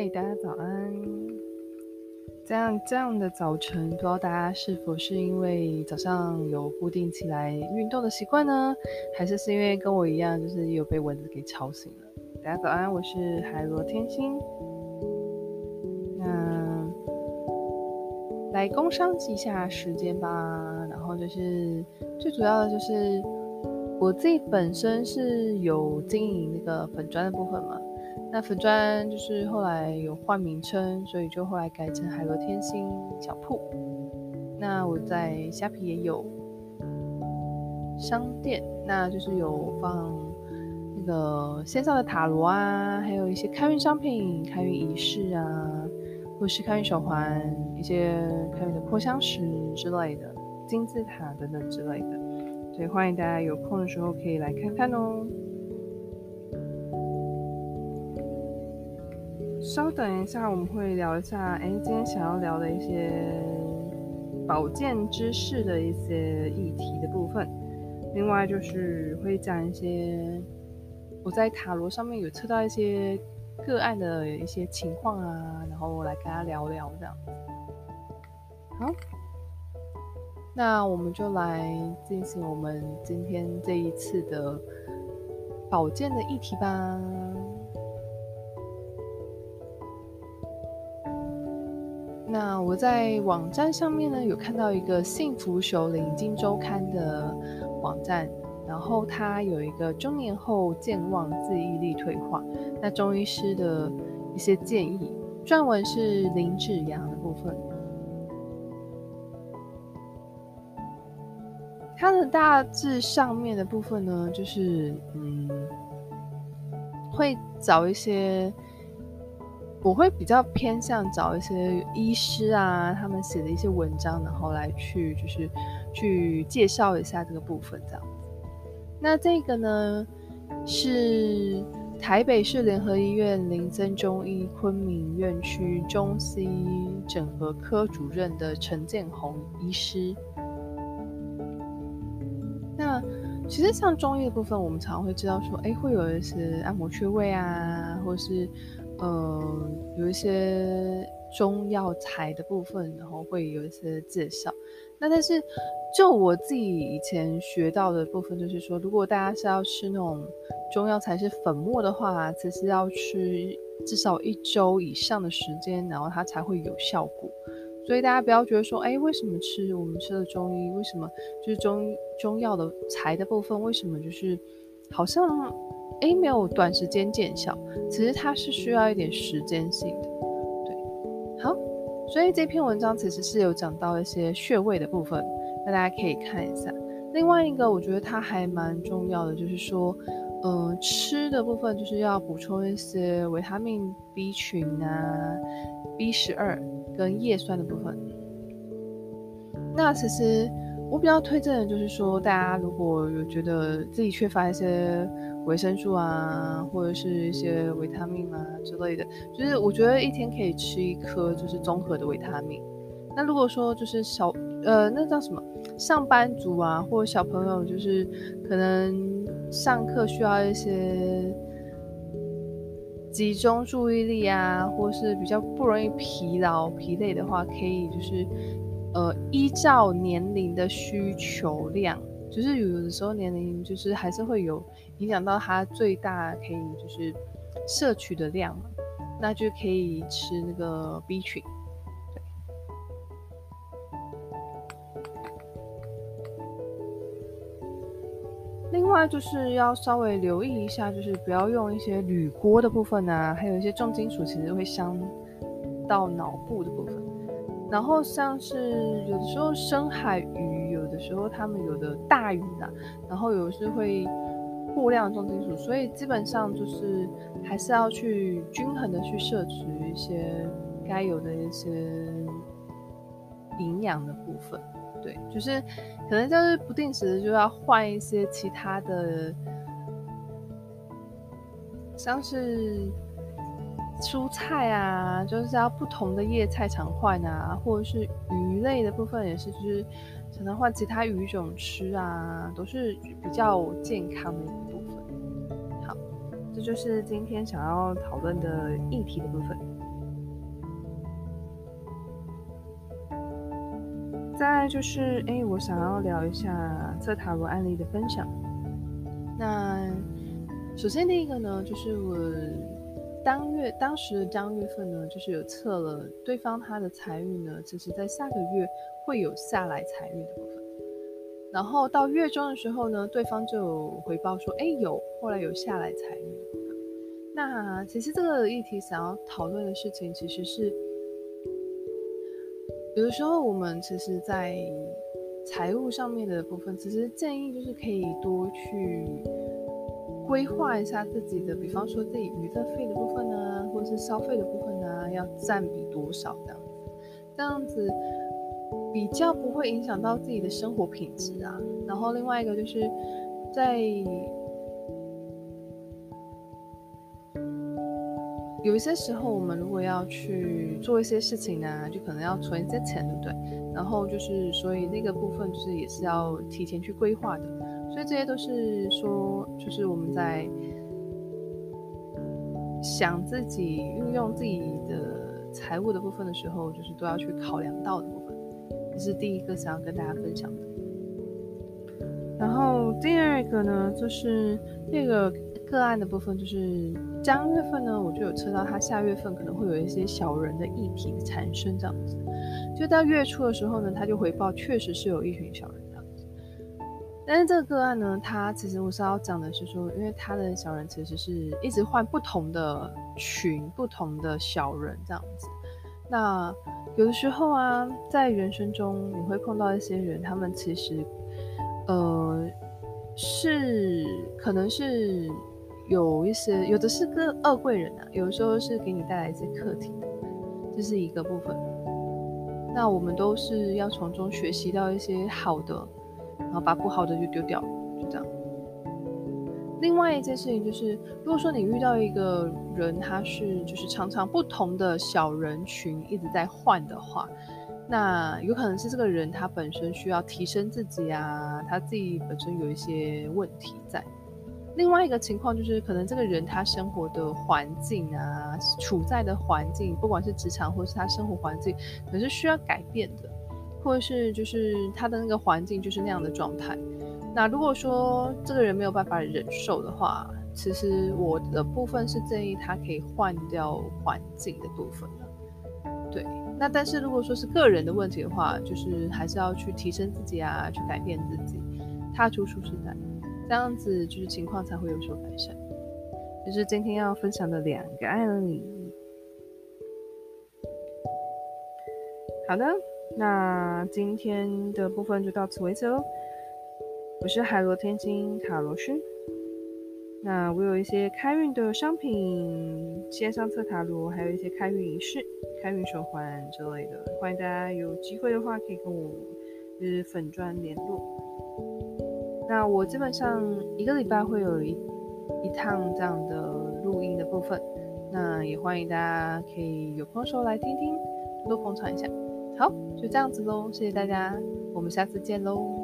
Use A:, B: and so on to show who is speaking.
A: 嗨，大家早安。这样这样的早晨，不知道大家是否是因为早上有固定起来运动的习惯呢？还是是因为跟我一样，就是有被蚊子给吵醒了？大家早安，我是海螺天心。那来工商记一下时间吧。然后就是最主要的就是我自己本身是有经营那个粉砖的部分嘛。那粉砖就是后来有换名称，所以就后来改成海螺天星小铺。那我在虾皮也有商店，那就是有放那个线上的塔罗啊，还有一些开运商品、开运仪式啊，或是开运手环、一些开运的扩香石之类的、金字塔等等之类的。所以欢迎大家有空的时候可以来看看哦。稍等一下，我们会聊一下，哎，今天想要聊的一些保健知识的一些议题的部分。另外就是会讲一些我在塔罗上面有测到一些个案的一些情况啊，然后我来跟他聊聊这样。好，那我们就来进行我们今天这一次的保健的议题吧。那我在网站上面呢，有看到一个幸福手领金周刊的网站，然后它有一个中年后健忘、记忆力退化，那中医师的一些建议，撰文是林志阳的部分。它的大致上面的部分呢，就是嗯，会找一些。我会比较偏向找一些医师啊，他们写的一些文章，然后来去就是去介绍一下这个部分这样子。那这个呢是台北市联合医院林森中医昆明院区中西医整合科主任的陈建宏医师。那其实像中医的部分，我们常常会知道说，哎，会有一些按摩穴位啊，或是。呃，有一些中药材的部分，然后会有一些介绍。那但是就我自己以前学到的部分，就是说，如果大家是要吃那种中药材是粉末的话，其实要吃至少一周以上的时间，然后它才会有效果。所以大家不要觉得说，哎，为什么吃我们吃的中医，为什么就是中中药的材的部分，为什么就是好像。诶，没有短时间见效，其实它是需要一点时间性的。对，好，所以这篇文章其实是有讲到一些穴位的部分，那大家可以看一下。另外一个，我觉得它还蛮重要的，就是说，嗯、呃，吃的部分就是要补充一些维他命 B 群啊、B 十二跟叶酸的部分。那其实我比较推荐的就是说，大家如果有觉得自己缺乏一些。维生素啊，或者是一些维他命啊之类的，就是我觉得一天可以吃一颗，就是综合的维他命。那如果说就是小呃，那叫什么上班族啊，或者小朋友，就是可能上课需要一些集中注意力啊，或是比较不容易疲劳疲累的话，可以就是呃依照年龄的需求量。就是有的时候年龄就是还是会有影响到它最大可以就是摄取的量嘛，那就可以吃那个 B 群。对。另外就是要稍微留意一下，就是不要用一些铝锅的部分啊，还有一些重金属，其实会伤到脑部的部分。然后像是有的时候深海鱼。有的时候他们有的大鱼啦，然后有的是会过量重金属，所以基本上就是还是要去均衡的去摄取一些该有的一些营养的部分。对，就是可能就是不定时的就要换一些其他的，像是蔬菜啊，就是要不同的叶菜常换啊，或者是鱼类的部分也是，就是可能换其他鱼种吃啊，都是比较健康的一部分。好，这就是今天想要讨论的议题的部分。再就是，哎，我想要聊一下测塔罗案例的分享。那首先第一个呢，就是我。当月当时的当月份呢，就是有测了对方他的财运呢，其实在下个月会有下来财运的部分。然后到月中的时候呢，对方就有回报说，哎，有后来有下来财运。那其实这个议题想要讨论的事情，其实是有的时候我们其实，在财务上面的部分，其实建议就是可以多去规划一下自己的，比方说自己娱乐费的部分呢，或者是消费的部分呢，要占比多少这样子，这样子。比较不会影响到自己的生活品质啊，然后另外一个就是在有一些时候，我们如果要去做一些事情呢，就可能要存一些钱，对不对？然后就是所以那个部分就是也是要提前去规划的，所以这些都是说，就是我们在想自己运用自己的财务的部分的时候，就是都要去考量到的部分。这是第一个想要跟大家分享的，然后第二个呢，就是那个个案的部分，就是将月份呢，我就有测到他下月份可能会有一些小人的议题产生，这样子。就到月初的时候呢，他就回报，确实是有一群小人。但是这个个案呢，他其实我是要讲的是说，因为他的小人其实是一直换不同的群、不同的小人这样子。那有的时候啊，在人生中你会碰到一些人，他们其实，呃，是可能是有一些，有的是个恶贵人啊，有的时候是给你带来一些课题，这是一个部分。那我们都是要从中学习到一些好的，然后把不好的就丢掉，就这样。另外一件事情就是，如果说你遇到一个人，他是就是常常不同的小人群一直在换的话，那有可能是这个人他本身需要提升自己啊，他自己本身有一些问题在。另外一个情况就是，可能这个人他生活的环境啊，处在的环境，不管是职场或是他生活环境，可是需要改变的，或者是就是他的那个环境就是那样的状态。那如果说这个人没有办法忍受的话，其实我的部分是建议他可以换掉环境的部分了。对，那但是如果说是个人的问题的话，就是还是要去提升自己啊，去改变自己，踏出舒适带，这样子就是情况才会有所改善。就是今天要分享的两个案例。好的，那今天的部分就到此为止喽。我是海螺天津塔罗师，那我有一些开运的商品，线上测塔罗，还有一些开运仪式、开运手环之类的，欢迎大家有机会的话可以跟我就是粉专联络。那我基本上一个礼拜会有一一趟这样的录音的部分，那也欢迎大家可以有空的时候来听听，多多捧场一下。好，就这样子喽，谢谢大家，我们下次见喽。